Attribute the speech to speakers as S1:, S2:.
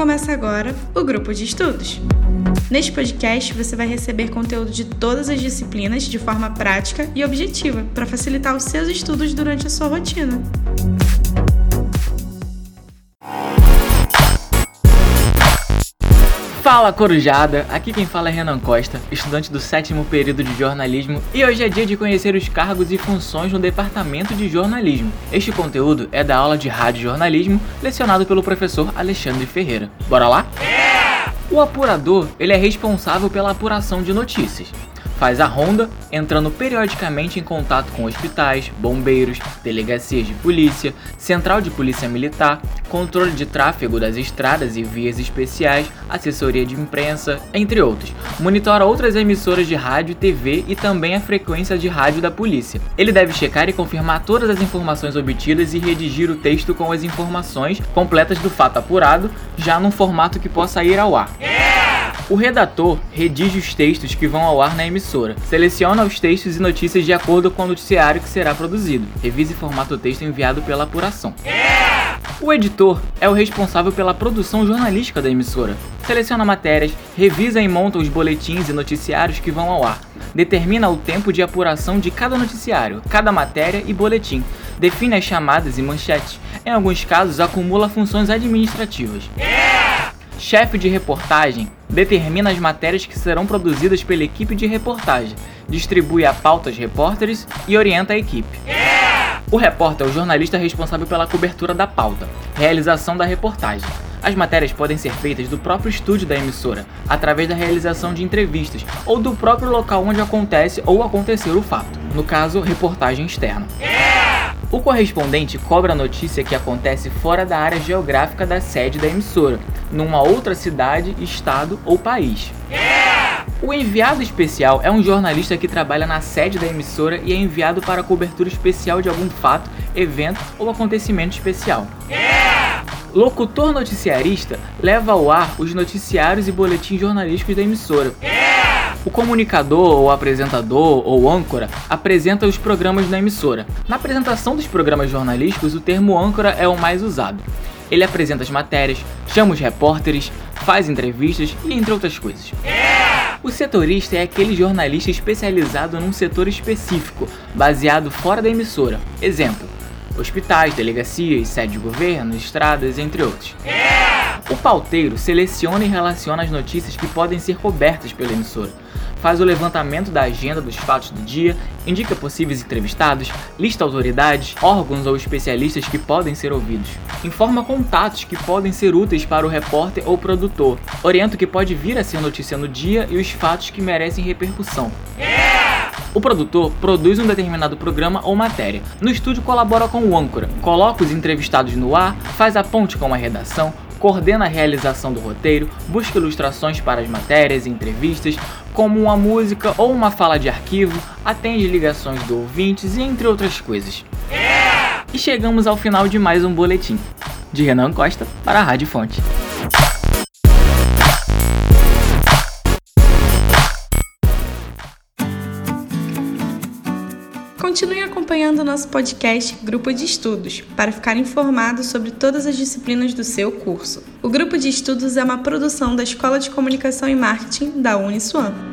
S1: Começa agora o grupo de estudos. Neste podcast, você vai receber conteúdo de todas as disciplinas de forma prática e objetiva para facilitar os seus estudos durante a sua rotina.
S2: Fala Corujada, aqui quem fala é Renan Costa, estudante do sétimo período de jornalismo, e hoje é dia de conhecer os cargos e funções no departamento de jornalismo. Este conteúdo é da aula de rádio jornalismo lecionado pelo professor Alexandre Ferreira. Bora lá? O apurador, ele é responsável pela apuração de notícias faz a ronda, entrando periodicamente em contato com hospitais, bombeiros, delegacias de polícia, central de polícia militar, controle de tráfego das estradas e vias especiais, assessoria de imprensa, entre outros. Monitora outras emissoras de rádio, TV e também a frequência de rádio da polícia. Ele deve checar e confirmar todas as informações obtidas e redigir o texto com as informações completas do fato apurado, já num formato que possa ir ao ar. O redator redige os textos que vão ao ar na emissora, seleciona os textos e notícias de acordo com o noticiário que será produzido, revisa e formata o texto enviado pela apuração. O editor é o responsável pela produção jornalística da emissora. Seleciona matérias, revisa e monta os boletins e noticiários que vão ao ar. Determina o tempo de apuração de cada noticiário, cada matéria e boletim. Define as chamadas e manchetes. Em alguns casos, acumula funções administrativas. Chefe de reportagem determina as matérias que serão produzidas pela equipe de reportagem, distribui a pauta aos repórteres e orienta a equipe. O repórter é o jornalista responsável pela cobertura da pauta, realização da reportagem. As matérias podem ser feitas do próprio estúdio da emissora, através da realização de entrevistas, ou do próprio local onde acontece ou acontecer o fato, no caso, reportagem externa. O correspondente cobra a notícia que acontece fora da área geográfica da sede da emissora, numa outra cidade, estado ou país. O enviado especial é um jornalista que trabalha na sede da emissora e é enviado para cobertura especial de algum fato, evento ou acontecimento especial. Locutor noticiarista leva ao ar os noticiários e boletins jornalísticos da emissora. O comunicador ou apresentador ou âncora apresenta os programas da emissora. Na apresentação dos programas jornalísticos, o termo âncora é o mais usado. Ele apresenta as matérias, chama os repórteres, faz entrevistas e entre outras coisas. O setorista é aquele jornalista especializado num setor específico, baseado fora da emissora. Exemplo: hospitais, delegacias, sede de governo, estradas, entre outros. O pauteiro seleciona e relaciona as notícias que podem ser cobertas pela emissora faz o levantamento da agenda dos fatos do dia, indica possíveis entrevistados, lista autoridades, órgãos ou especialistas que podem ser ouvidos, informa contatos que podem ser úteis para o repórter ou produtor, orienta o que pode vir a ser notícia no dia e os fatos que merecem repercussão. O produtor produz um determinado programa ou matéria. No estúdio colabora com o âncora, coloca os entrevistados no ar, faz a ponte com a redação, coordena a realização do roteiro, busca ilustrações para as matérias e entrevistas, como uma música ou uma fala de arquivo, atende ligações do ouvintes e entre outras coisas. E chegamos ao final de mais um boletim. De Renan Costa para a Rádio Fonte.
S1: Continue acompanhando nosso podcast Grupo de Estudos para ficar informado sobre todas as disciplinas do seu curso. O Grupo de Estudos é uma produção da Escola de Comunicação e Marketing da Uniswan.